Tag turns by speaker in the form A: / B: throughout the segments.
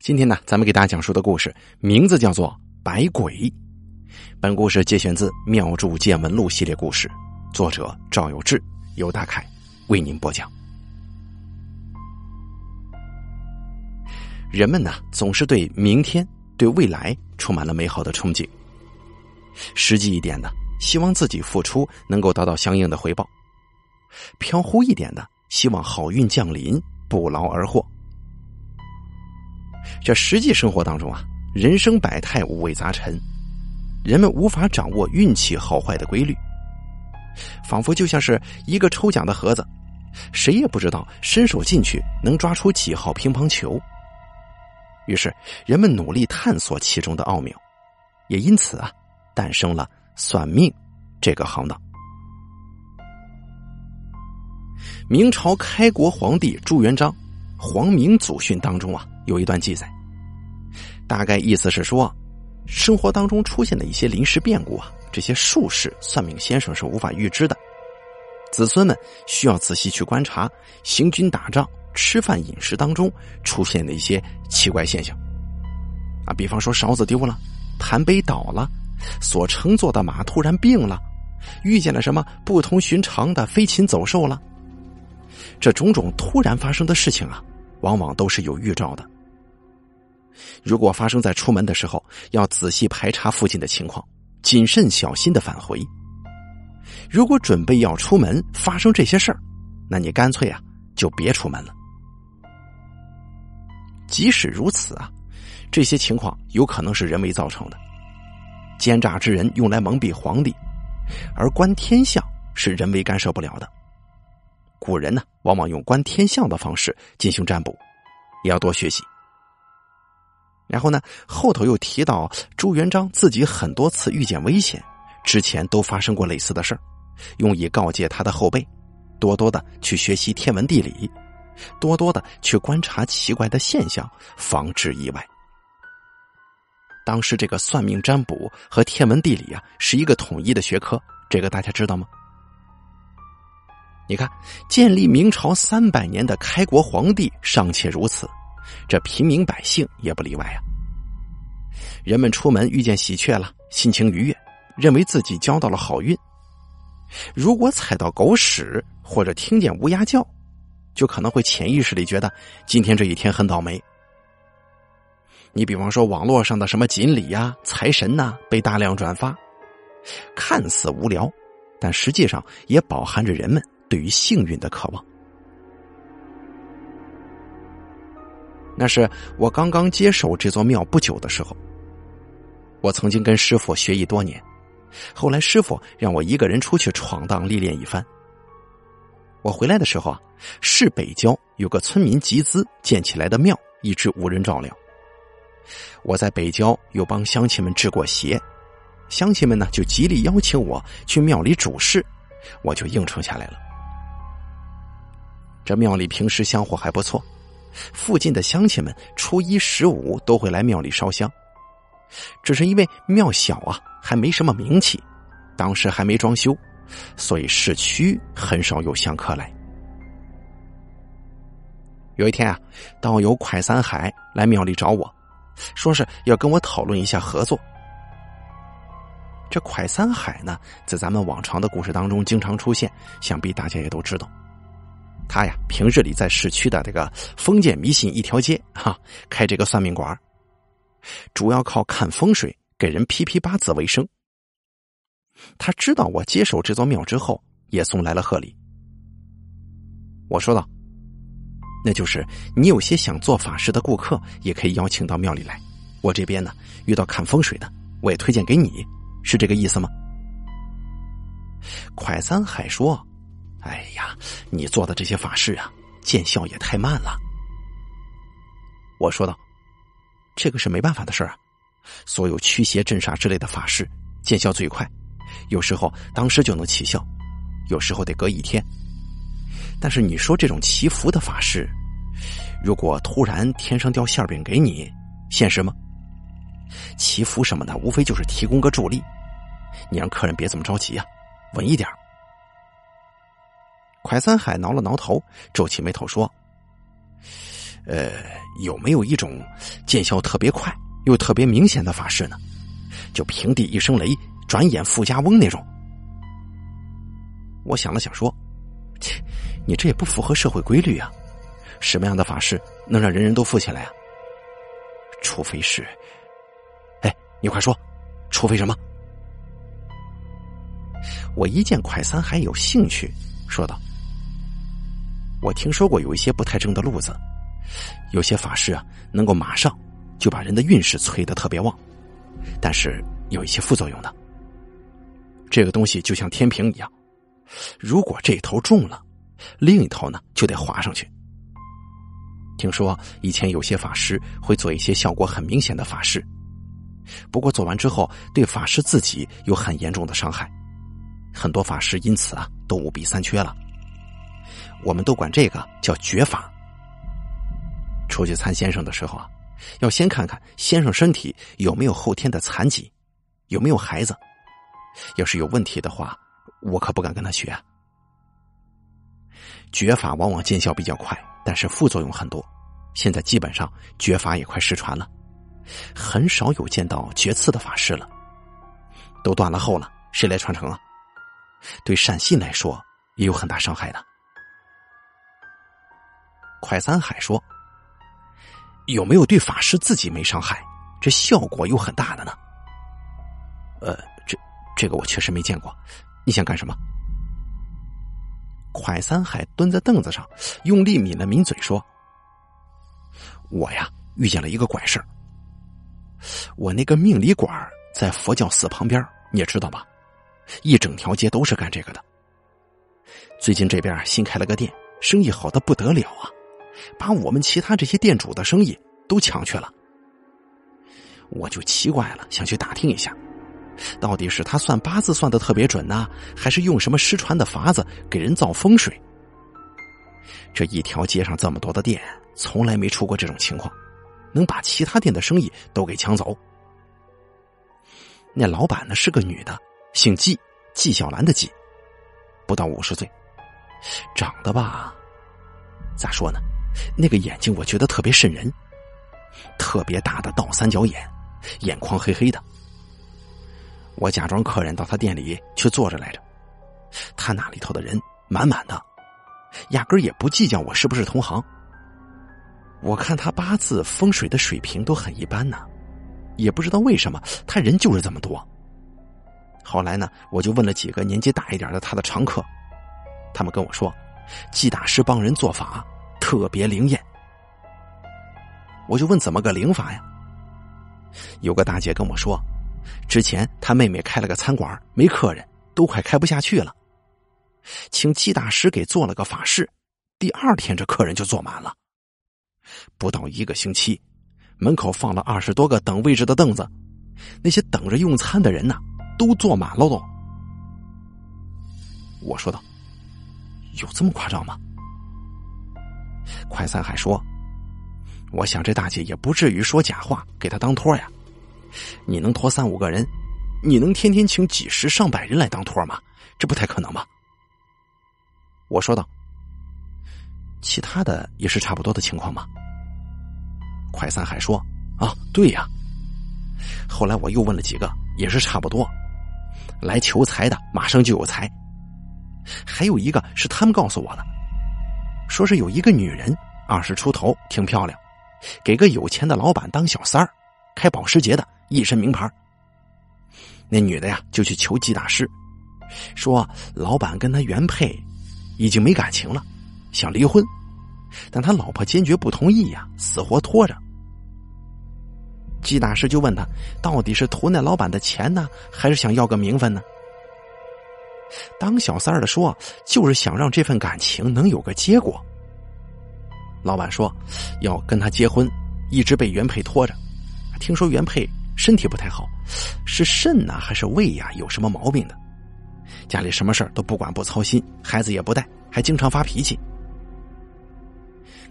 A: 今天呢，咱们给大家讲述的故事名字叫做《百鬼》。本故事节选自《妙著见闻录》系列故事，作者赵有志、由大凯为您播讲。人们呢，总是对明天、对未来充满了美好的憧憬。实际一点的，希望自己付出能够得到相应的回报；飘忽一点的，希望好运降临，不劳而获。这实际生活当中啊，人生百态，五味杂陈，人们无法掌握运气好坏的规律，仿佛就像是一个抽奖的盒子，谁也不知道伸手进去能抓出几号乒乓球。于是，人们努力探索其中的奥妙，也因此啊，诞生了算命这个行当。明朝开国皇帝朱元璋《皇明祖训》当中啊。有一段记载，大概意思是说，生活当中出现的一些临时变故啊，这些术士、算命先生是无法预知的，子孙们需要仔细去观察行军打仗、吃饭饮食当中出现的一些奇怪现象，啊，比方说勺子丢了，盘杯倒了，所乘坐的马突然病了，遇见了什么不同寻常的飞禽走兽了，这种种突然发生的事情啊。往往都是有预兆的。如果发生在出门的时候，要仔细排查附近的情况，谨慎小心的返回。如果准备要出门，发生这些事儿，那你干脆啊就别出门了。即使如此啊，这些情况有可能是人为造成的，奸诈之人用来蒙蔽皇帝，而观天象是人为干涉不了的。古人呢，往往用观天象的方式进行占卜，也要多学习。然后呢，后头又提到朱元璋自己很多次遇见危险，之前都发生过类似的事儿，用以告诫他的后辈，多多的去学习天文地理，多多的去观察奇怪的现象，防止意外。当时这个算命占卜和天文地理啊，是一个统一的学科，这个大家知道吗？你看，建立明朝三百年的开国皇帝尚且如此，这平民百姓也不例外啊。人们出门遇见喜鹊了，心情愉悦，认为自己交到了好运；如果踩到狗屎或者听见乌鸦叫，就可能会潜意识里觉得今天这一天很倒霉。你比方说网络上的什么锦鲤呀、财神呐，被大量转发，看似无聊，但实际上也饱含着人们。对于幸运的渴望，那是我刚刚接手这座庙不久的时候。我曾经跟师傅学艺多年，后来师傅让我一个人出去闯荡历练一番。我回来的时候啊，市北郊有个村民集资建起来的庙，一直无人照料。我在北郊又帮乡亲们治过邪，乡亲们呢就极力邀请我去庙里主事，我就应承下来了。这庙里平时香火还不错，附近的乡亲们初一十五都会来庙里烧香。只是因为庙小啊，还没什么名气，当时还没装修，所以市区很少有香客来。有一天啊，道友蒯三海来庙里找我，说是要跟我讨论一下合作。这蒯三海呢，在咱们往常的故事当中经常出现，想必大家也都知道。他呀，平日里在市区的这个封建迷信一条街哈，开这个算命馆，主要靠看风水、给人批批八字为生。他知道我接手这座庙之后，也送来了贺礼。我说道：“那就是你有些想做法事的顾客，也可以邀请到庙里来。我这边呢，遇到看风水的，我也推荐给你，是这个意思吗？”蒯三海说。哎，你做的这些法事啊，见效也太慢了。我说道：“这个是没办法的事儿啊，所有驱邪镇煞之类的法事见效最快，有时候当时就能起效，有时候得隔一天。但是你说这种祈福的法事，如果突然天上掉馅饼给你，现实吗？祈福什么的，无非就是提供个助力，你让客人别这么着急呀，稳一点。”蒯三海挠了挠头，皱起眉头说：“呃，有没有一种见效特别快又特别明显的法事呢？就平地一声雷，转眼富家翁那种。我想了想说：“切，你这也不符合社会规律啊！什么样的法事能让人人都富起来啊？除非是……哎，你快说，除非什么？”我一见快三还有兴趣，说道：“我听说过有一些不太正的路子，有些法师啊，能够马上就把人的运势催得特别旺，但是有一些副作用的。这个东西就像天平一样，如果这头重了，另一头呢就得滑上去。听说以前有些法师会做一些效果很明显的法事，不过做完之后对法师自己有很严重的伤害。”很多法师因此啊都五弊三缺了，我们都管这个叫绝法。出去参先生的时候啊，要先看看先生身体有没有后天的残疾，有没有孩子。要是有问题的话，我可不敢跟他学。绝法往往见效比较快，但是副作用很多。现在基本上绝法也快失传了，很少有见到绝刺的法师了，都断了后了，谁来传承啊？对善信来说也有很大伤害的。快三海说：“有没有对法师自己没伤害，这效果又很大的呢？”呃，这这个我确实没见过。你想干什么？快三海蹲在凳子上，用力抿了抿嘴说：“我呀，遇见了一个怪事。我那个命理馆在佛教寺旁边，你也知道吧？”一整条街都是干这个的。最近这边新开了个店，生意好的不得了啊，把我们其他这些店主的生意都抢去了。我就奇怪了，想去打听一下，到底是他算八字算的特别准呢，还是用什么失传的法子给人造风水？这一条街上这么多的店，从来没出过这种情况，能把其他店的生意都给抢走。那老板呢是个女的。姓纪，纪晓岚的纪，不到五十岁，长得吧，咋说呢？那个眼睛我觉得特别瘆人，特别大的倒三角眼，眼眶黑黑的。我假装客人到他店里去坐着来着，他那里头的人满满的，压根也不计较我是不是同行。我看他八字风水的水平都很一般呢，也不知道为什么他人就是这么多。后来呢，我就问了几个年纪大一点的他的常客，他们跟我说，季大师帮人做法特别灵验。我就问怎么个灵法呀？有个大姐跟我说，之前她妹妹开了个餐馆，没客人，都快开不下去了，请季大师给做了个法事，第二天这客人就坐满了。不到一个星期，门口放了二十多个等位置的凳子，那些等着用餐的人呐。都坐满了都，我说道：“有这么夸张吗？”快三海说：“我想这大姐也不至于说假话给他当托呀。你能托三五个人，你能天天请几十上百人来当托吗？这不太可能吧？”我说道：“其他的也是差不多的情况吗？”快三海说：“啊，对呀。”后来我又问了几个，也是差不多。来求财的马上就有财，还有一个是他们告诉我的，说是有一个女人二十出头，挺漂亮，给个有钱的老板当小三儿，开保时捷的，一身名牌。那女的呀就去求季大师，说老板跟他原配已经没感情了，想离婚，但他老婆坚决不同意呀，死活拖着。季大师就问他，到底是图那老板的钱呢，还是想要个名分呢？当小三儿的说，就是想让这份感情能有个结果。老板说，要跟他结婚，一直被原配拖着。听说原配身体不太好，是肾呐还是胃呀有什么毛病的？家里什么事儿都不管不操心，孩子也不带，还经常发脾气。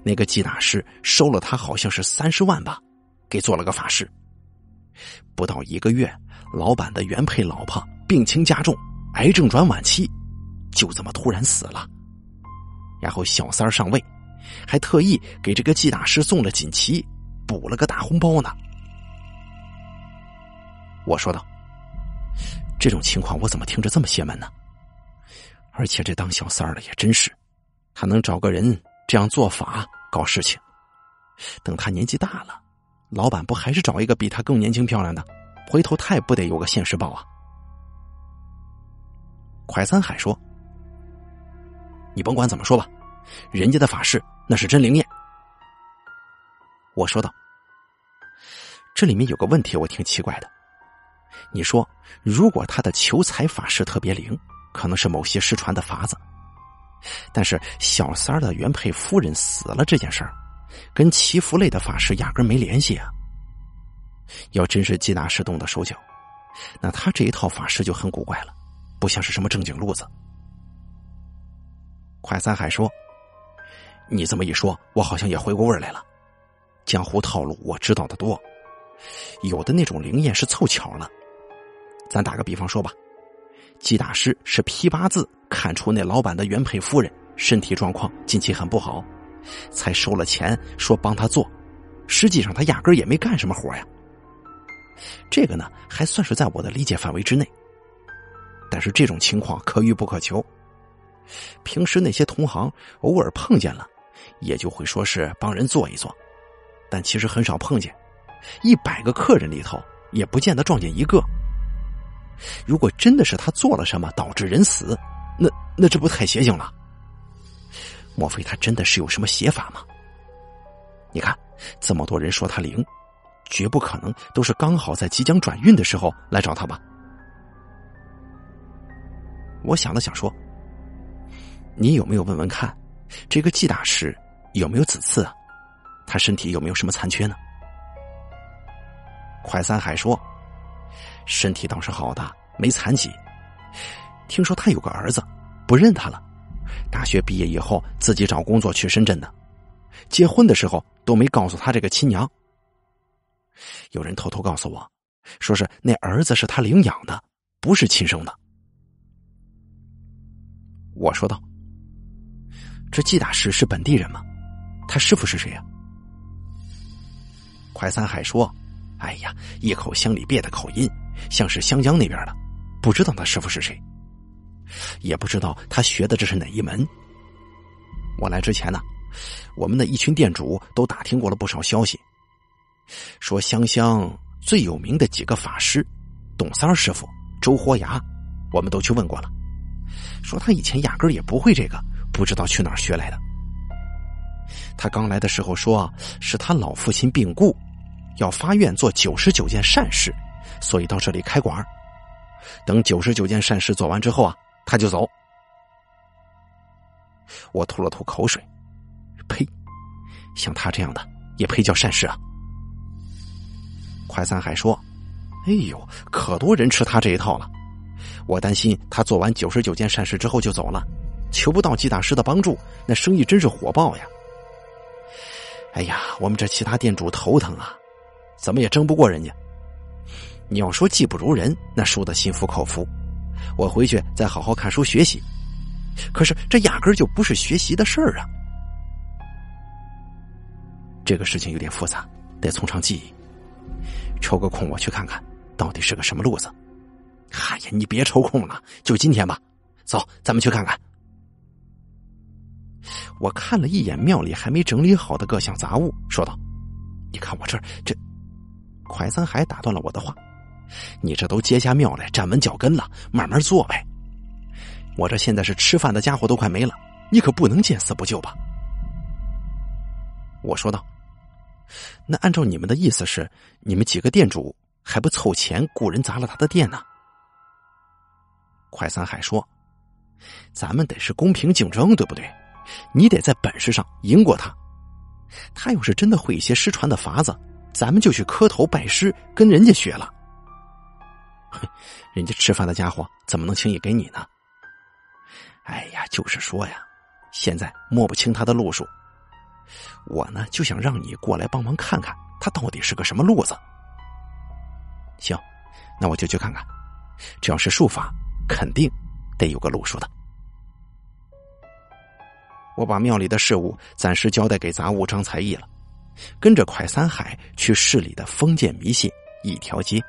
A: 那个季大师收了他，好像是三十万吧。给做了个法事，不到一个月，老板的原配老婆病情加重，癌症转晚期，就这么突然死了。然后小三上位，还特意给这个季大师送了锦旗，补了个大红包呢。我说道：“这种情况我怎么听着这么邪门呢？而且这当小三儿的也真是，他能找个人这样做法搞事情，等他年纪大了，老板不还是找一个比他更年轻漂亮的？回头他也不得有个现世报啊？”快三海说：“你甭管怎么说吧，人家的法事那是真灵验。”我说道：“这里面有个问题，我挺奇怪的。你说，如果他的求财法事特别灵，可能是某些失传的法子，但是小三儿的原配夫人死了这件事儿，跟祈福类的法事压根没联系啊。要真是季大师动的手脚，那他这一套法事就很古怪了。”不像是什么正经路子。快三海说：“你这么一说，我好像也回过味来了。江湖套路我知道的多，有的那种灵验是凑巧了。咱打个比方说吧，季大师是批八字看出那老板的原配夫人身体状况近期很不好，才收了钱说帮他做，实际上他压根也没干什么活呀。这个呢，还算是在我的理解范围之内。”但是这种情况可遇不可求，平时那些同行偶尔碰见了，也就会说是帮人做一做，但其实很少碰见，一百个客人里头也不见得撞见一个。如果真的是他做了什么导致人死，那那这不太邪性了？莫非他真的是有什么邪法吗？你看，这么多人说他灵，绝不可能都是刚好在即将转运的时候来找他吧？我想了想说：“你有没有问问看，这个季大师有没有子嗣啊？他身体有没有什么残缺呢？”快三海说：“身体倒是好的，没残疾。听说他有个儿子，不认他了。大学毕业以后自己找工作去深圳的，结婚的时候都没告诉他这个亲娘。有人偷偷告诉我，说是那儿子是他领养的，不是亲生的。”我说道：“这季大师是本地人吗？他师傅是谁呀？”快三海说：“哎呀，一口乡里别的口音，像是湘江那边的，不知道他师傅是谁，也不知道他学的这是哪一门。我来之前呢，我们的一群店主都打听过了不少消息，说湘乡最有名的几个法师，董三师傅、周活牙，我们都去问过了。”说他以前压根儿也不会这个，不知道去哪儿学来的。他刚来的时候说啊是他老父亲病故，要发愿做九十九件善事，所以到这里开馆等九十九件善事做完之后啊，他就走。我吐了吐口水，呸！像他这样的也配叫善事啊？快三海说：“哎呦，可多人吃他这一套了。”我担心他做完九十九件善事之后就走了，求不到季大师的帮助，那生意真是火爆呀！哎呀，我们这其他店主头疼啊，怎么也争不过人家。你要说技不如人，那输的心服口服。我回去再好好看书学习。可是这压根就不是学习的事儿啊！这个事情有点复杂，得从长计议。抽个空我去看看，到底是个什么路子。哎呀，你别抽空了，就今天吧。走，咱们去看看。我看了一眼庙里还没整理好的各项杂物，说道：“你看我这这……”快三海打断了我的话：“你这都接下庙来，站稳脚跟了，慢慢做呗。我这现在是吃饭的家伙都快没了，你可不能见死不救吧？”我说道：“那按照你们的意思是，你们几个店主还不凑钱雇人砸了他的店呢？”快三海说：“咱们得是公平竞争，对不对？你得在本事上赢过他。他要是真的会一些失传的法子，咱们就去磕头拜师，跟人家学了。哼，人家吃饭的家伙怎么能轻易给你呢？哎呀，就是说呀，现在摸不清他的路数。我呢，就想让你过来帮忙看看他到底是个什么路子。行，那我就去看看。只要是术法。”肯定得有个路数的。我把庙里的事务暂时交代给杂物张才艺了，跟着快三海去市里的封建迷信一条街。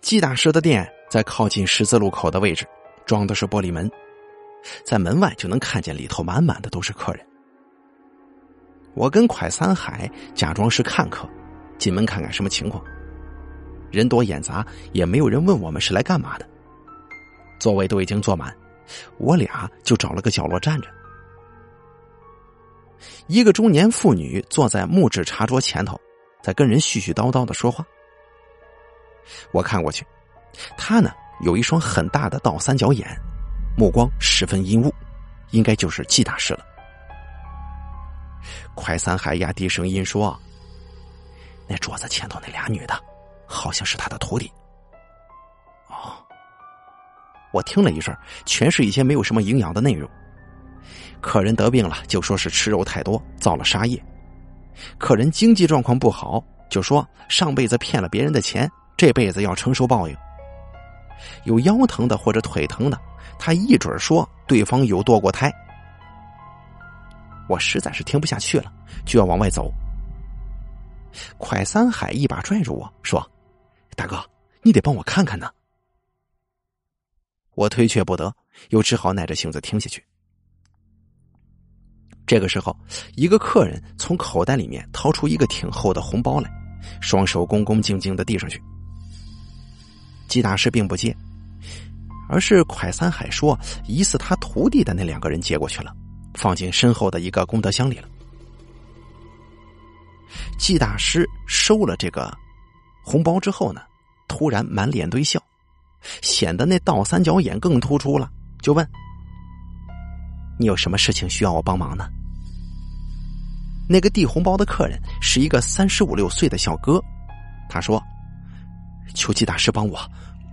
A: 季大师的店在靠近十字路口的位置，装的是玻璃门，在门外就能看见里头满满的都是客人。我跟快三海假装是看客，进门看看什么情况。人多眼杂，也没有人问我们是来干嘛的。座位都已经坐满，我俩就找了个角落站着。一个中年妇女坐在木质茶桌前头，在跟人絮絮叨叨的说话。我看过去，她呢有一双很大的倒三角眼，目光十分阴雾，应该就是季大师了。快三海压低声音说：“那桌子前头那俩女的。”好像是他的徒弟。哦，我听了一阵，全是一些没有什么营养的内容。客人得病了，就说是吃肉太多，造了杀业；客人经济状况不好，就说上辈子骗了别人的钱，这辈子要承受报应。有腰疼的或者腿疼的，他一准说对方有堕过胎。我实在是听不下去了，就要往外走。快三海一把拽住我说。大哥，你得帮我看看呢。我推却不得，又只好耐着性子听下去。这个时候，一个客人从口袋里面掏出一个挺厚的红包来，双手恭恭敬敬的递上去。季大师并不接，而是蒯三海说，疑似他徒弟的那两个人接过去了，放进身后的一个功德箱里了。季大师收了这个。红包之后呢，突然满脸堆笑，显得那倒三角眼更突出了，就问：“你有什么事情需要我帮忙呢？”那个递红包的客人是一个三十五六岁的小哥，他说：“求季大师帮我，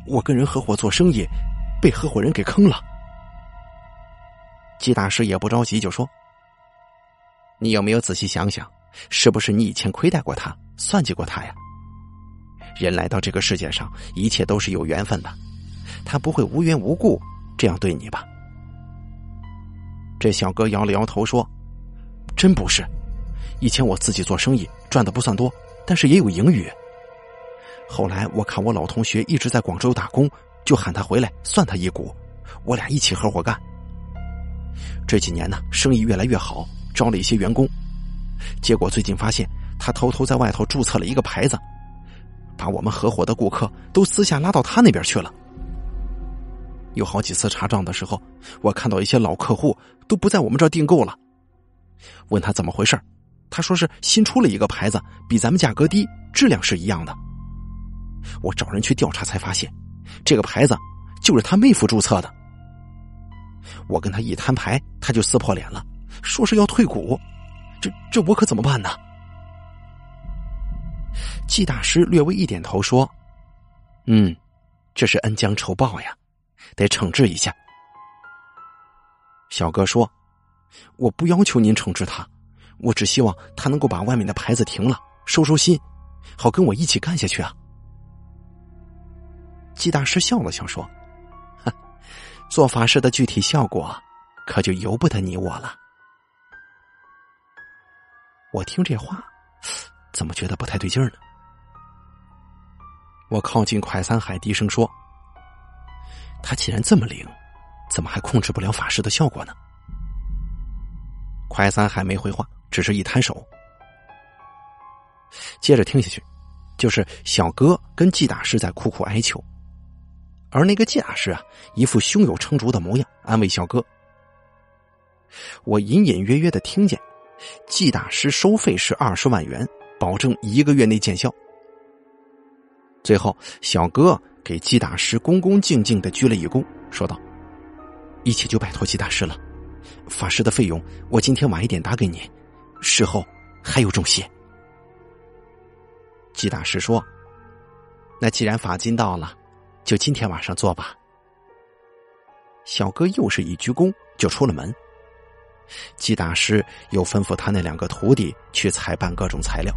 A: 我跟人合伙做生意，被合伙人给坑了。”季大师也不着急，就说：“你有没有仔细想想，是不是你以前亏待过他，算计过他呀？”人来到这个世界上，一切都是有缘分的，他不会无缘无故这样对你吧？这小哥摇了摇头说：“真不是，以前我自己做生意赚的不算多，但是也有盈余。后来我看我老同学一直在广州打工，就喊他回来算他一股，我俩一起合伙干。这几年呢，生意越来越好，招了一些员工，结果最近发现他偷偷在外头注册了一个牌子。”把我们合伙的顾客都私下拉到他那边去了。有好几次查账的时候，我看到一些老客户都不在我们这儿订购了。问他怎么回事他说是新出了一个牌子，比咱们价格低，质量是一样的。我找人去调查才发现，这个牌子就是他妹夫注册的。我跟他一摊牌，他就撕破脸了，说是要退股。这这我可怎么办呢？季大师略微一点头，说：“嗯，这是恩将仇报呀，得惩治一下。”小哥说：“我不要求您惩治他，我只希望他能够把外面的牌子停了，收收心，好跟我一起干下去啊。”季大师笑了笑说：“做法事的具体效果，可就由不得你我了。”我听这话，怎么觉得不太对劲儿呢？我靠近快三海，低声说：“他既然这么灵，怎么还控制不了法师的效果呢？”快三海没回话，只是一摊手。接着听下去，就是小哥跟季大师在苦苦哀求，而那个季大师啊，一副胸有成竹的模样，安慰小哥。我隐隐约约的听见，季大师收费是二十万元，保证一个月内见效。最后，小哥给季大师恭恭敬敬的鞠了一躬，说道：“一切就拜托季大师了，法师的费用我今天晚一点打给你，事后还有重谢。”季大师说：“那既然法金到了，就今天晚上做吧。”小哥又是一鞠躬，就出了门。季大师又吩咐他那两个徒弟去采办各种材料。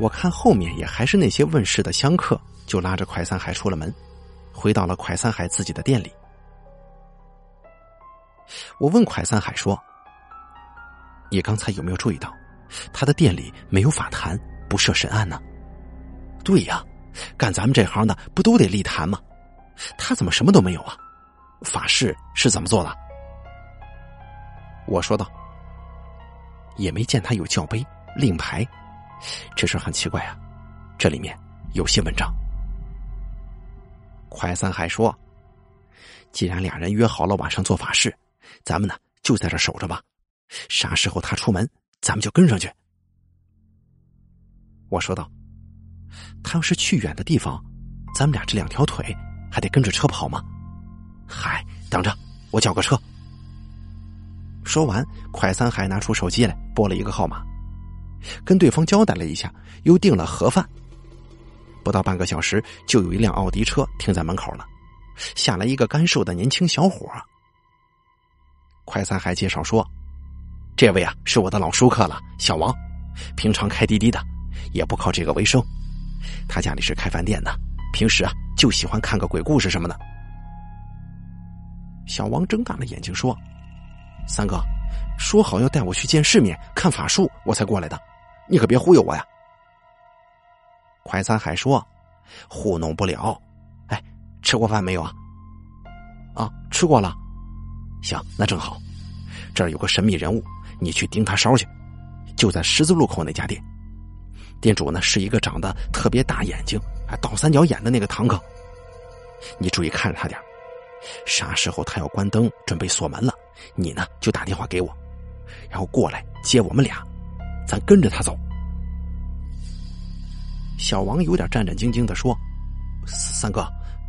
A: 我看后面也还是那些问世的香客，就拉着快三海出了门，回到了快三海自己的店里。我问快三海说：“你刚才有没有注意到，他的店里没有法坛，不设神案呢？”“对呀，干咱们这行的不都得立坛吗？他怎么什么都没有啊？法事是怎么做的？”我说道：“也没见他有教碑、令牌，这事很奇怪啊。这里面有些文章。”快三海说：“既然俩人约好了晚上做法事。”咱们呢，就在这守着吧。啥时候他出门，咱们就跟上去。我说道：“他要是去远的地方，咱们俩这两条腿还得跟着车跑吗？”嗨，等着，我叫个车。说完，快三海拿出手机来拨了一个号码，跟对方交代了一下，又订了盒饭。不到半个小时，就有一辆奥迪车停在门口了，下来一个干瘦的年轻小伙。快三还介绍说：“这位啊，是我的老熟客了，小王，平常开滴滴的，也不靠这个为生。他家里是开饭店的，平时啊就喜欢看个鬼故事什么的。”小王睁大了眼睛说：“三哥，说好要带我去见世面、看法术，我才过来的，你可别忽悠我呀！”快餐海说：“糊弄不了。哎，吃过饭没有啊？啊，吃过了。”行，那正好，这儿有个神秘人物，你去盯他梢去，就在十字路口那家店。店主呢是一个长得特别大眼睛、还倒三角眼的那个堂客。你注意看着他点啥时候他要关灯准备锁门了，你呢就打电话给我，然后过来接我们俩，咱跟着他走。小王有点战战兢兢的说：“三哥，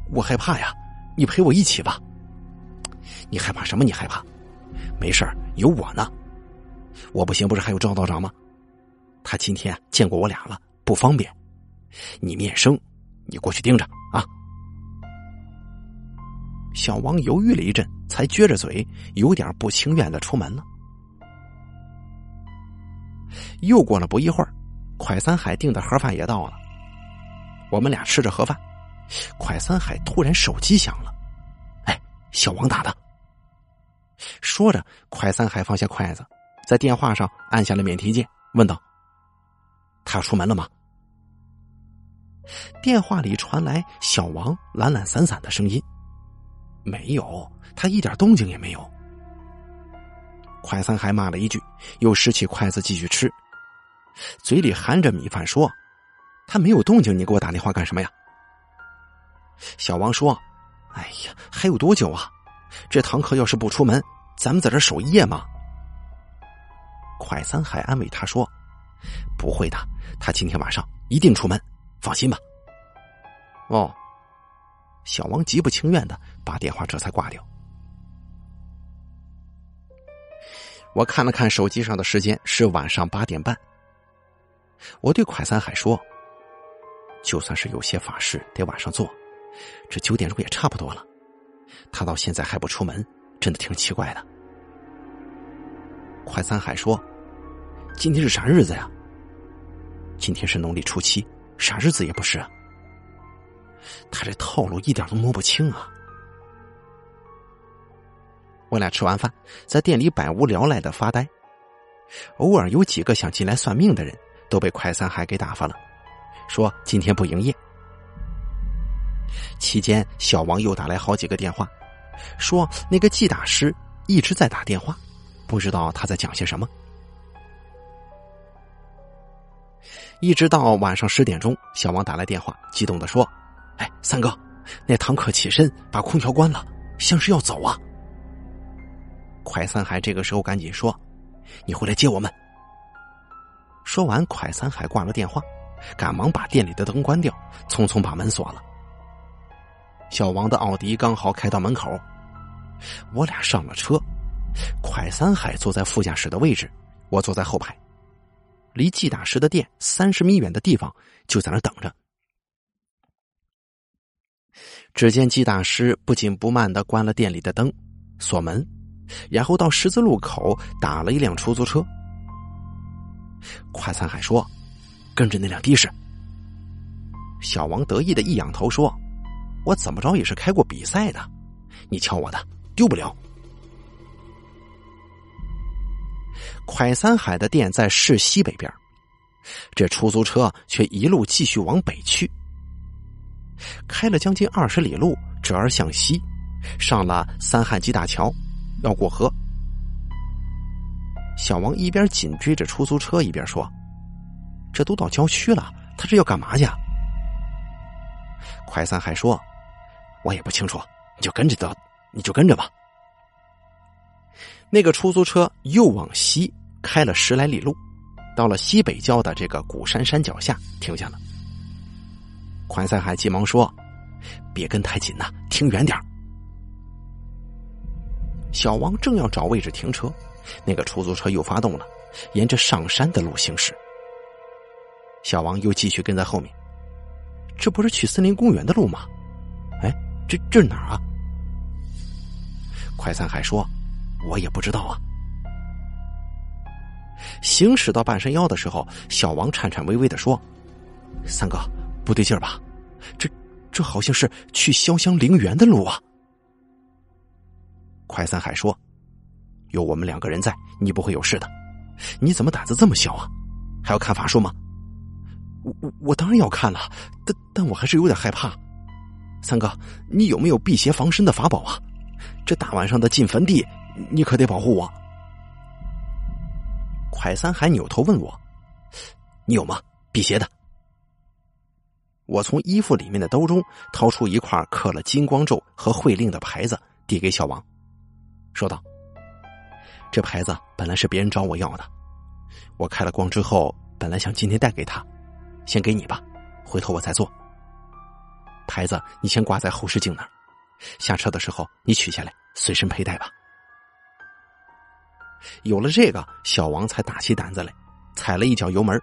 A: 我害怕呀，你陪我一起吧。”你害怕什么？你害怕？没事有我呢。我不行，不是还有赵道长吗？他今天见过我俩了，不方便。你面生，你过去盯着啊。小王犹豫了一阵，才撅着嘴，有点不情愿的出门了。又过了不一会儿，快三海订的盒饭也到了。我们俩吃着盒饭，快三海突然手机响了，哎，小王打的。说着，快三海放下筷子，在电话上按下了免提键，问道：“他要出门了吗？”电话里传来小王懒懒散散的声音：“没有，他一点动静也没有。”快三海骂了一句，又拾起筷子继续吃，嘴里含着米饭说：“他没有动静，你给我打电话干什么呀？”小王说：“哎呀，还有多久啊？”这堂客要是不出门，咱们在这守一夜吗？快三海安慰他说：“不会的，他今天晚上一定出门，放心吧。”哦，小王极不情愿的把电话这才挂掉。我看了看手机上的时间，是晚上八点半。我对快三海说：“就算是有些法事得晚上做，这九点钟也差不多了。”他到现在还不出门，真的挺奇怪的。快三海说：“今天是啥日子呀？”今天是农历初七，啥日子也不是。他这套路一点都摸不清啊。我俩吃完饭，在店里百无聊赖的发呆，偶尔有几个想进来算命的人，都被快三海给打发了，说今天不营业。期间，小王又打来好几个电话，说那个季大师一直在打电话，不知道他在讲些什么。一直到晚上十点钟，小王打来电话，激动的说：“哎，三哥，那堂客起身把空调关了，像是要走啊。”快三海这个时候赶紧说：“你回来接我们。”说完，快三海挂了电话，赶忙把店里的灯关掉，匆匆把门锁了。小王的奥迪刚好开到门口，我俩上了车，快三海坐在副驾驶的位置，我坐在后排，离季大师的店三十米远的地方，就在那等着。只见季大师不紧不慢的关了店里的灯，锁门，然后到十字路口打了一辆出租车。快三海说：“跟着那辆的士。”小王得意的一仰头说。我怎么着也是开过比赛的，你瞧我的，丢不了。快三海的店在市西北边，这出租车却一路继续往北去，开了将近二十里路，折而向西，上了三汉基大桥，要过河。小王一边紧追着出租车，一边说：“这都到郊区了，他这要干嘛去？”快三海说：“我也不清楚，你就跟着的，你就跟着吧。”那个出租车又往西开了十来里路，到了西北郊的这个古山山脚下停下了。快三海急忙说：“别跟太紧呐，停远点小王正要找位置停车。那个出租车又发动了，沿着上山的路行驶。小王又继续跟在后面。这不是去森林公园的路吗？哎，这这是哪儿啊？快三海说：“我也不知道啊。”行驶到半山腰的时候，小王颤颤巍巍的说：“三哥，不对劲吧？这这好像是去潇湘陵园的路啊！”快三海说。有我们两个人在，你不会有事的。你怎么胆子这么小啊？还要看法术吗？我我我当然要看了，但但我还是有点害怕。三哥，你有没有辟邪防身的法宝啊？这大晚上的进坟地，你可得保护我。快三海扭头问我：“你有吗？辟邪的？”我从衣服里面的兜中掏出一块刻了金光咒和会令的牌子，递给小王，说道。这牌子本来是别人找我要的，我开了光之后，本来想今天带给他，先给你吧，回头我再做。牌子你先挂在后视镜那儿，下车的时候你取下来随身佩戴吧。有了这个，小王才打起胆子来，踩了一脚油门。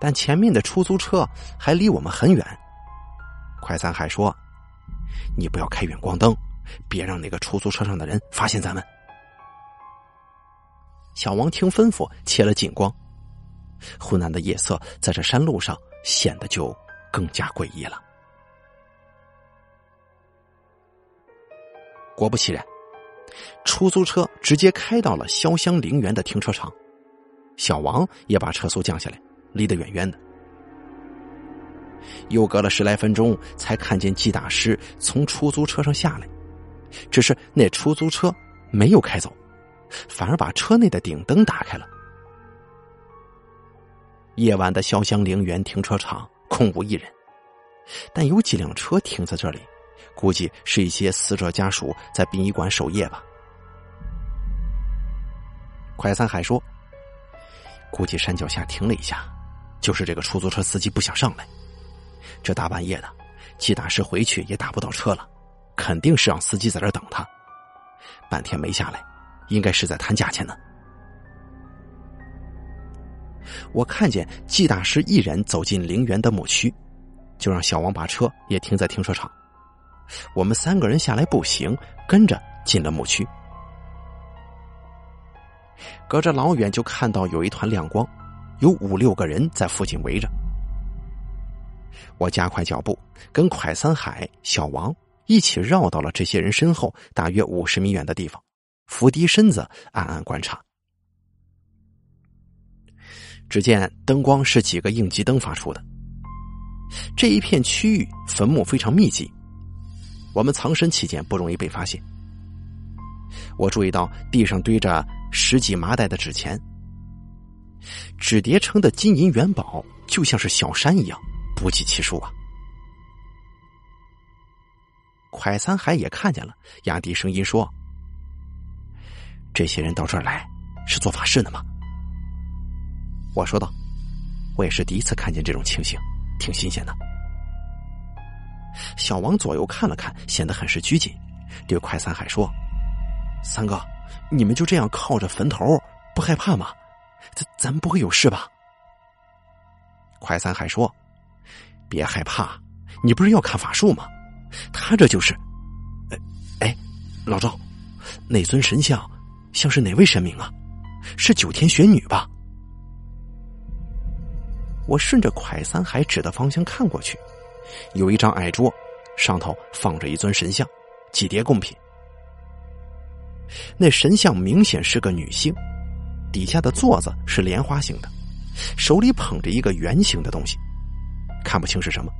A: 但前面的出租车还离我们很远，快三海说：“你不要开远光灯，别让那个出租车上的人发现咱们。”小王听吩咐，切了近光。昏暗的夜色在这山路上显得就更加诡异了。果不其然，出租车直接开到了潇湘陵园的停车场。小王也把车速降下来，离得远远的。又隔了十来分钟，才看见季大师从出租车上下来，只是那出租车没有开走。反而把车内的顶灯打开了。夜晚的潇湘陵园停车场空无一人，但有几辆车停在这里，估计是一些死者家属在殡仪馆守夜吧。快三海说：“估计山脚下停了一下，就是这个出租车司机不想上来。这大半夜的，季大师回去也打不到车了，肯定是让司机在这等他，半天没下来。”应该是在谈价钱呢。我看见季大师一人走进陵园的墓区，就让小王把车也停在停车场。我们三个人下来步行，跟着进了墓区。隔着老远就看到有一团亮光，有五六个人在附近围着。我加快脚步，跟蒯三海、小王一起绕到了这些人身后，大约五十米远的地方。伏低身子，暗暗观察。只见灯光是几个应急灯发出的。这一片区域坟墓非常密集，我们藏身期间不容易被发现。我注意到地上堆着十几麻袋的纸钱，纸叠成的金银元宝就像是小山一样，不计其数啊！快三海也看见了，压低声音说。这些人到这儿来是做法事的吗？我说道：“我也是第一次看见这种情形，挺新鲜的。”小王左右看了看，显得很是拘谨，对快三海说：“三哥，你们就这样靠着坟头，不害怕吗？咱咱不会有事吧？”快三海说：“别害怕，你不是要看法术吗？他这就是……哎哎，老赵，那尊神像。”像是哪位神明啊？是九天玄女吧？我顺着快三海指的方向看过去，有一张矮桌，上头放着一尊神像，几叠贡品。那神像明显是个女性，底下的座子是莲花形的，手里捧着一个圆形的东西，看不清是什么。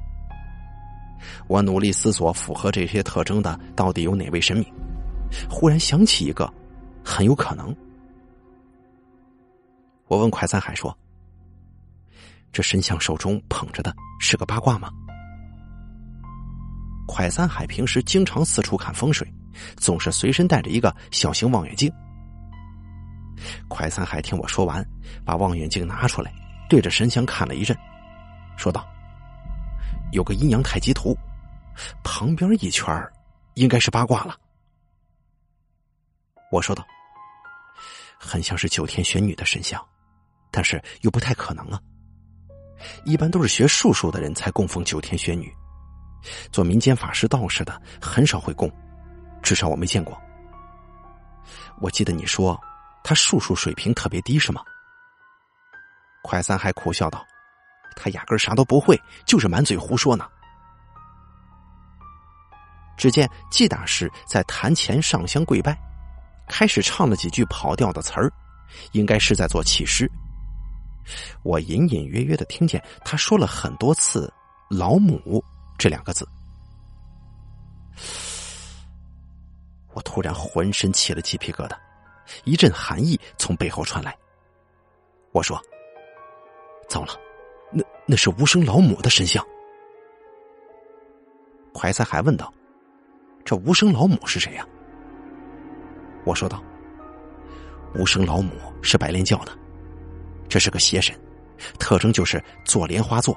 A: 我努力思索符合这些特征的到底有哪位神明，忽然想起一个，很有可能。我问快餐海说：“这神像手中捧着的是个八卦吗？”快三海平时经常四处看风水，总是随身带着一个小型望远镜。快三海听我说完，把望远镜拿出来，对着神像看了一阵，说道：“有个阴阳太极图，旁边一圈应该是八卦了。”我说道：“很像是九天玄女的神像，但是又不太可能啊。一般都是学术数的人才供奉九天玄女。”做民间法师、道士的很少会供，至少我没见过。我记得你说他术数水平特别低，是吗？快三还苦笑道：“他压根啥都不会，就是满嘴胡说呢。”只见季大师在坛前上香跪拜，开始唱了几句跑调的词儿，应该是在做起诗。我隐隐约约的听见他说了很多次“老母”。这两个字，我突然浑身起了鸡皮疙瘩，一阵寒意从背后传来。我说：“糟了，那是无声老母的神像。”怀才还问道：“这无声老母是谁呀？”我说道：“无声老母是白莲教的，这是个邪神，特征就是坐莲花座，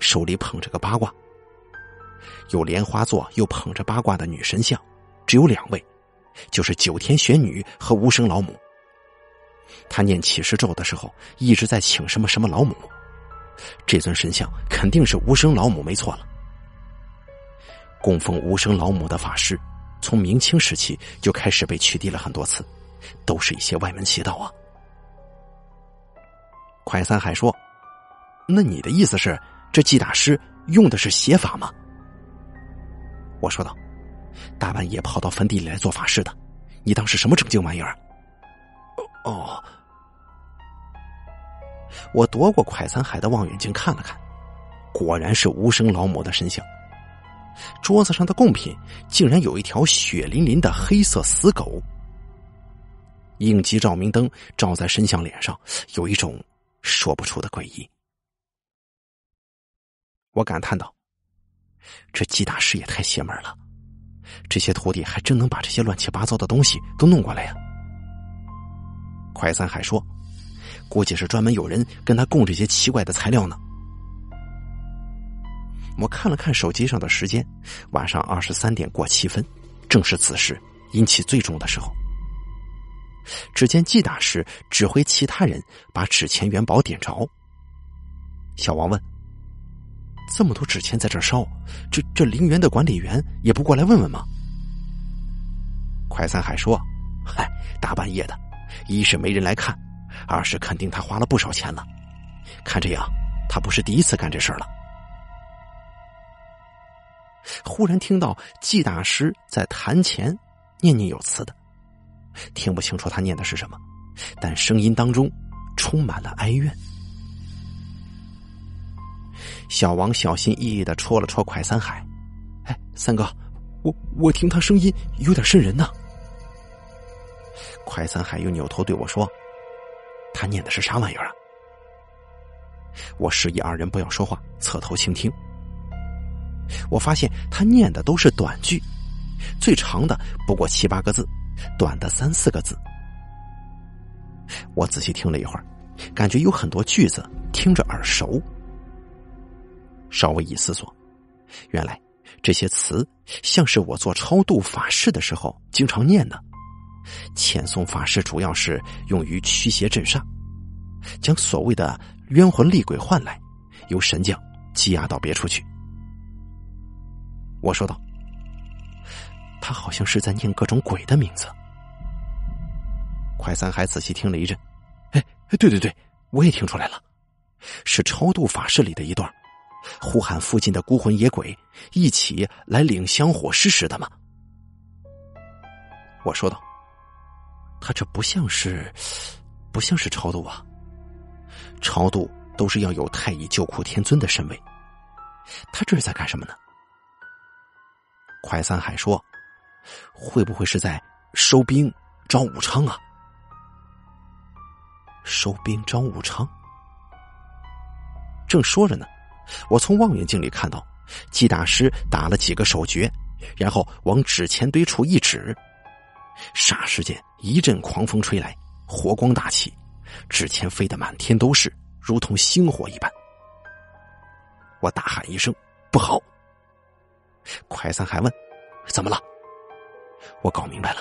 A: 手里捧着个八卦。”有莲花座又捧着八卦的女神像，只有两位，就是九天玄女和无声老母。他念起誓咒的时候，一直在请什么什么老母。这尊神像肯定是无声老母，没错了。供奉无声老母的法师，从明清时期就开始被取缔了很多次，都是一些歪门邪道啊。快三海说：“那你的意思是，这季大师用的是邪法吗？”我说道：“大半夜跑到坟地里来做法事的，你当是什么正经玩意儿？”哦，我夺过快餐海的望远镜看了看，果然是无声老母的神像。桌子上的贡品竟然有一条血淋淋的黑色死狗。应急照明灯照在神像脸上，有一种说不出的诡异。我感叹道。这季大师也太邪门了，这些徒弟还真能把这些乱七八糟的东西都弄过来呀！快三海说，估计是专门有人跟他供这些奇怪的材料呢。我看了看手机上的时间，晚上二十三点过七分，正是此时阴气最重的时候。只见季大师指挥其他人把纸钱元宝点着。小王问。这么多纸钱在这烧，这这陵园的管理员也不过来问问吗？快三海说：“嗨，大半夜的，一是没人来看，二是肯定他花了不少钱了。看这样，他不是第一次干这事儿了。”忽然听到季大师在坛前念念有词的，听不清楚他念的是什么，但声音当中充满了哀怨。小王小心翼翼的戳了戳快三海，哎，三哥，我我听他声音有点瘆人呢。快三海又扭头对我说：“他念的是啥玩意儿啊？”我示意二人不要说话，侧头倾听。我发现他念的都是短句，最长的不过七八个字，短的三四个字。我仔细听了一会儿，感觉有很多句子听着耳熟。稍微一思索，原来这些词像是我做超度法事的时候经常念的。遣送法师主要是用于驱邪镇煞，将所谓的冤魂厉鬼唤来，由神将羁押到别处去。我说道：“他好像是在念各种鬼的名字。”快三还仔细听了一阵，哎，对对对，我也听出来了，是超度法事里的一段。呼喊附近的孤魂野鬼一起来领香火施食的嘛？我说道：“他这不像是，不像是超度啊。超度都是要有太乙救苦天尊的身位，他这是在干什么呢？”快三海说：“会不会是在收兵招武昌啊？收兵招武昌？”正说着呢，我从望远镜里看到，季大师打了几个手诀，然后往纸钱堆处一指，霎时间一阵狂风吹来，火光大起，纸钱飞得满天都是，如同星火一般。我大喊一声：“不好！”快三还问：“怎么了？”我搞明白了，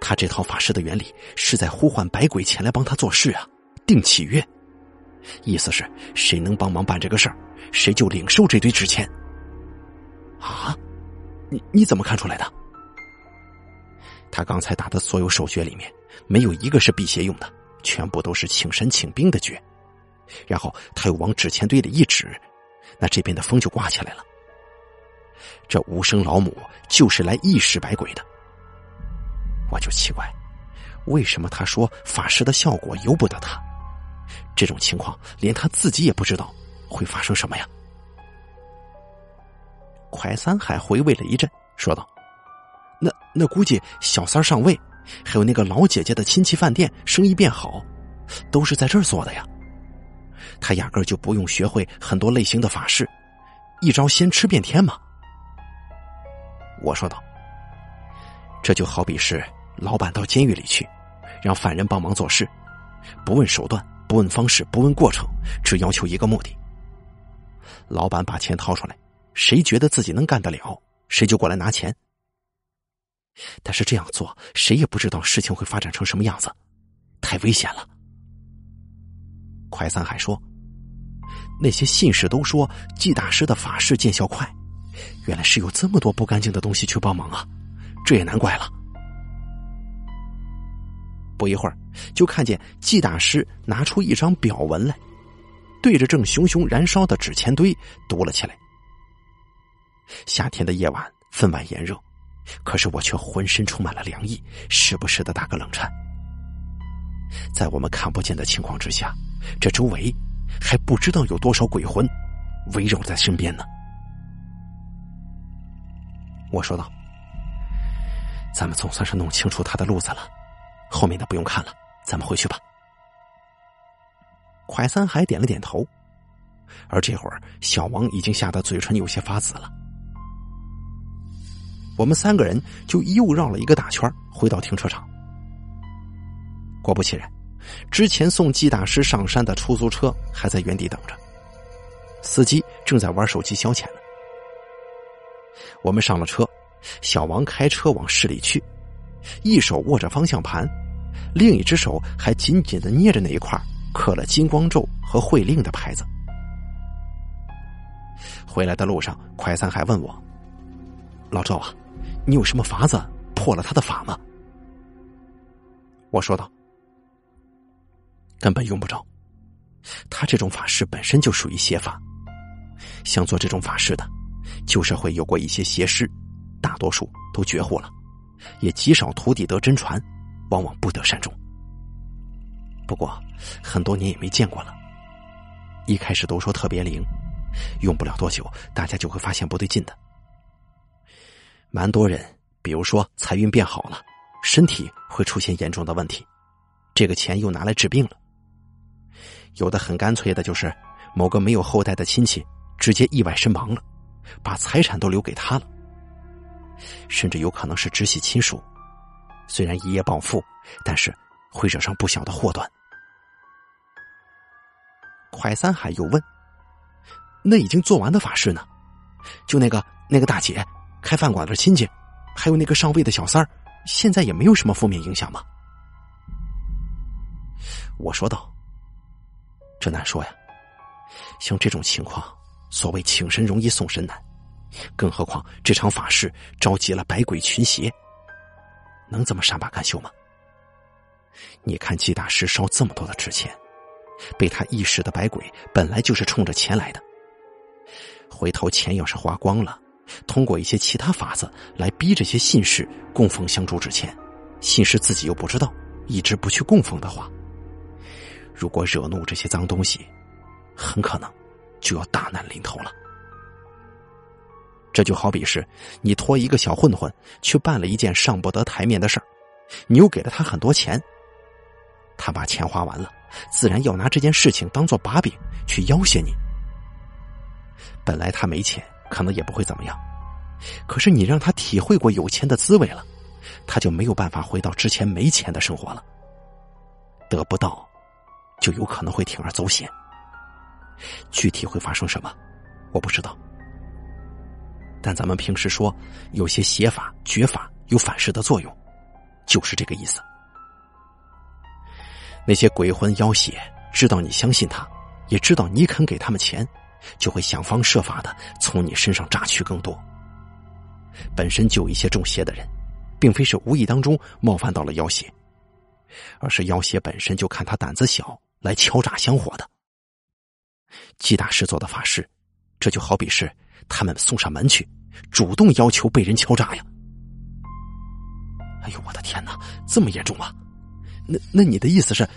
A: 他这套法师的原理是在呼唤百鬼前来帮他做事啊，定契约。意思是，谁能帮忙办这个事儿，谁就领受这堆纸钱。啊，你你怎么看出来的？他刚才打的所有手诀里面，没有一个是辟邪用的，全部都是请神请兵的诀。然后他又往纸钱堆里一指，那这边的风就刮起来了。这无声老母就是来意识百鬼的。我就奇怪，为什么他说法师的效果由不得他？这种情况，连他自己也不知道会发生什么呀！快三海回味了一阵，说道：“那那估计小三上位，还有那个老姐姐的亲戚饭店生意变好，都是在这儿做的呀。他压根就不用学会很多类型的法事，一招先吃遍天嘛。”我说道：“这就好比是老板到监狱里去，让犯人帮忙做事，不问手段。”不问方式，不问过程，只要求一个目的。老板把钱掏出来，谁觉得自己能干得了，谁就过来拿钱。但是这样做，谁也不知道事情会发展成什么样子，太危险了。快三海说：“那些信使都说季大师的法事见效快，原来是有这么多不干净的东西去帮忙啊，这也难怪了。”不一会儿，就看见季大师拿出一张表文来，对着正熊熊燃烧的纸钱堆读了起来。夏天的夜晚分外炎热，可是我却浑身充满了凉意，时不时的打个冷颤。在我们看不见的情况之下，这周围还不知道有多少鬼魂围绕在身边呢。我说道：“咱们总算是弄清楚他的路子了。”后面的不用看了，咱们回去吧。快三海点了点头，而这会儿小王已经吓得嘴唇有些发紫了。我们三个人就又绕了一个大圈，回到停车场。果不其然，之前送季大师上山的出租车还在原地等着，司机正在玩手机消遣呢。我们上了车，小王开车往市里去。一手握着方向盘，另一只手还紧紧的捏着那一块刻了金光咒和会令的牌子。回来的路上，快三还问我：“老赵啊，你有什么法子破了他的法吗？”我说道：“根本用不着，他这种法师本身就属于邪法，想做这种法事的，旧社会有过一些邪师，大多数都绝户了。”也极少徒弟得真传，往往不得善终。不过很多年也没见过了。一开始都说特别灵，用不了多久，大家就会发现不对劲的。蛮多人，比如说财运变好了，身体会出现严重的问题，这个钱又拿来治病了。有的很干脆的，就是某个没有后代的亲戚直接意外身亡了，把财产都留给他了。甚至有可能是直系亲属，虽然一夜暴富，但是会惹上不小的祸端。快三海又问：“那已经做完的法事呢？就那个那个大姐开饭馆的亲戚，还有那个上位的小三儿，现在也没有什么负面影响吗？”我说道：“这难说呀，像这种情况，所谓请神容易送神难。”更何况这场法事召集了百鬼群邪，能这么善罢甘休吗？你看季大师烧这么多的纸钱，被他意识的百鬼本来就是冲着钱来的，回头钱要是花光了，通过一些其他法子来逼这些信士供奉香烛纸钱，信士自己又不知道，一直不去供奉的话，如果惹怒这些脏东西，很可能就要大难临头了。这就好比是你托一个小混混去办了一件上不得台面的事儿，你又给了他很多钱，他把钱花完了，自然要拿这件事情当做把柄去要挟你。本来他没钱，可能也不会怎么样，可是你让他体会过有钱的滋味了，他就没有办法回到之前没钱的生活了。得不到，就有可能会铤而走险。具体会发生什么，我不知道。但咱们平时说有些邪法、绝法有反噬的作用，就是这个意思。那些鬼魂妖邪知道你相信他，也知道你肯给他们钱，就会想方设法的从你身上榨取更多。本身就有一些中邪的人，并非是无意当中冒犯到了妖邪，而是妖邪本身就看他胆子小来敲诈香火的。季大师做的法事，这就好比是。他们送上门去，主动要求被人敲诈呀！哎呦，我的天哪，这么严重啊？那那你的意思是，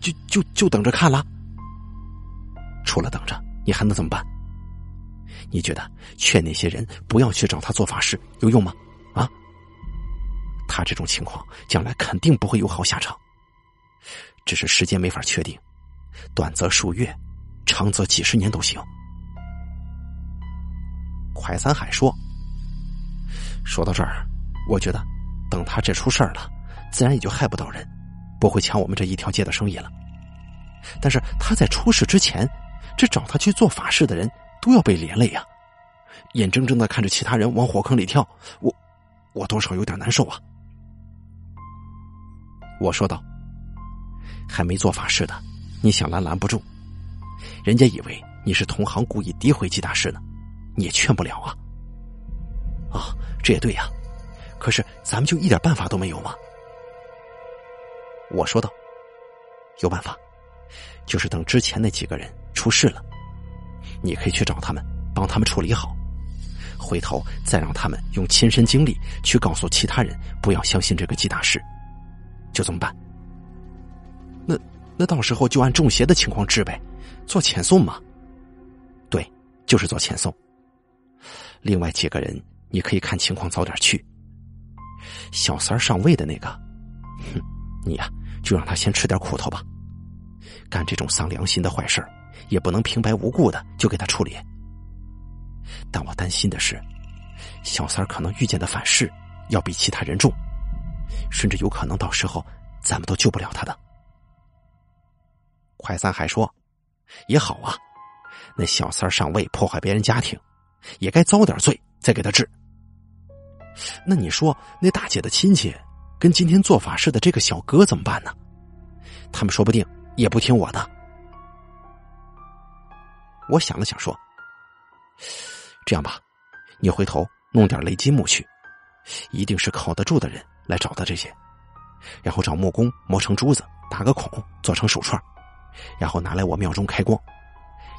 A: 就就就等着看了？除了等着，你还能怎么办？你觉得劝那些人不要去找他做法事有用吗？啊？他这种情况将来肯定不会有好下场，只是时间没法确定，短则数月，长则几十年都行。快三海说：“说到这儿，我觉得等他这出事儿了，自然也就害不到人，不会抢我们这一条街的生意了。但是他在出事之前，这找他去做法事的人都要被连累呀，眼睁睁的看着其他人往火坑里跳，我我多少有点难受啊。”我说道：“还没做法事的，你想拦拦不住，人家以为你是同行故意诋毁季大师呢。”你也劝不了啊！啊，这也对呀。可是咱们就一点办法都没有吗？我说道：“有办法，就是等之前那几个人出事了，你可以去找他们，帮他们处理好，回头再让他们用亲身经历去告诉其他人，不要相信这个季大师，就这么办。那那到时候就按中邪的情况治呗，做遣送嘛。对，就是做遣送。”另外几个人，你可以看情况早点去。小三上位的那个，哼，你呀就让他先吃点苦头吧。干这种丧良心的坏事也不能平白无故的就给他处理。但我担心的是，小三可能遇见的反噬要比其他人重，甚至有可能到时候咱们都救不了他的。快三还说，也好啊，那小三上位破坏别人家庭。也该遭点罪，再给他治。那你说，那大姐的亲戚跟今天做法事的这个小哥怎么办呢？他们说不定也不听我的。我想了想，说：“这样吧，你回头弄点雷击木去，一定是靠得住的人来找到这些，然后找木工磨成珠子，打个孔做成手串，然后拿来我庙中开光。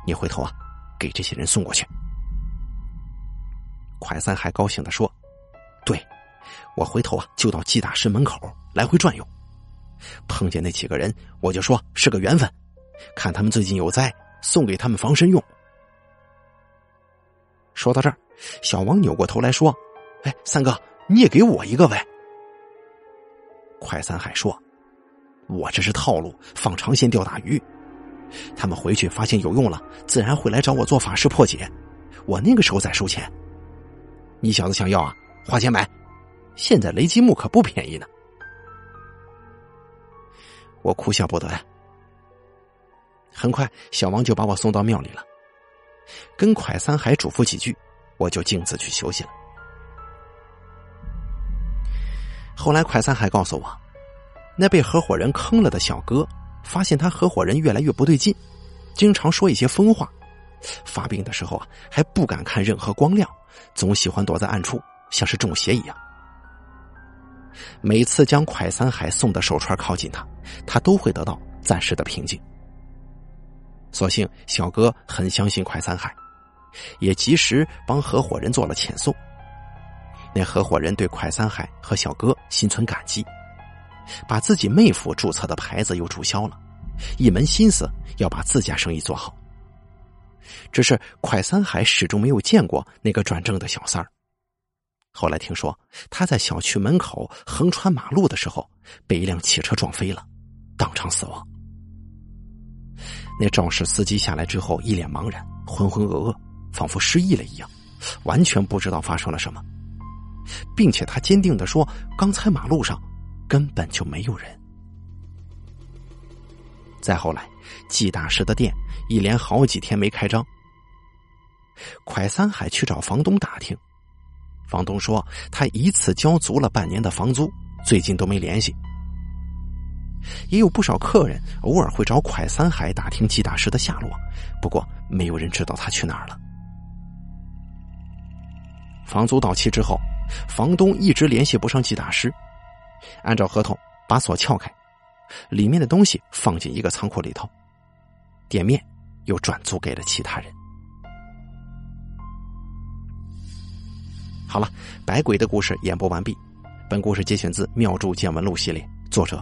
A: 你回头啊，给这些人送过去。”快三还高兴的说：“对，我回头啊就到季大师门口来回转悠，碰见那几个人，我就说是个缘分，看他们最近有灾，送给他们防身用。”说到这儿，小王扭过头来说：“哎，三哥，你也给我一个呗。”快三海说：“我这是套路，放长线钓大鱼，他们回去发现有用了，自然会来找我做法事破解，我那个时候再收钱。”你小子想要啊？花钱买，现在雷击木可不便宜呢。我哭笑不得呀。很快，小王就把我送到庙里了，跟蒯三海嘱咐几句，我就径自去休息了。后来，蒯三海告诉我，那被合伙人坑了的小哥，发现他合伙人越来越不对劲，经常说一些疯话，发病的时候啊，还不敢看任何光亮。总喜欢躲在暗处，像是中邪一样。每次将蒯三海送的手串靠近他，他都会得到暂时的平静。所幸小哥很相信快三海，也及时帮合伙人做了遣送。那合伙人对快三海和小哥心存感激，把自己妹夫注册的牌子又注销了，一门心思要把自家生意做好。只是快三海始终没有见过那个转正的小三儿。后来听说他在小区门口横穿马路的时候被一辆汽车撞飞了，当场死亡。那肇事司机下来之后一脸茫然，浑浑噩噩，仿佛失忆了一样，完全不知道发生了什么，并且他坚定的说：“刚才马路上根本就没有人。”再后来，季大师的店一连好几天没开张。蒯三海去找房东打听，房东说他一次交足了半年的房租，最近都没联系。也有不少客人偶尔会找蒯三海打听季大师的下落，不过没有人知道他去哪儿了。房租到期之后，房东一直联系不上季大师，按照合同把锁撬开。里面的东西放进一个仓库里头，店面又转租给了其他人。好了，百鬼的故事演播完毕。本故事节选自《妙著见闻录》系列，作者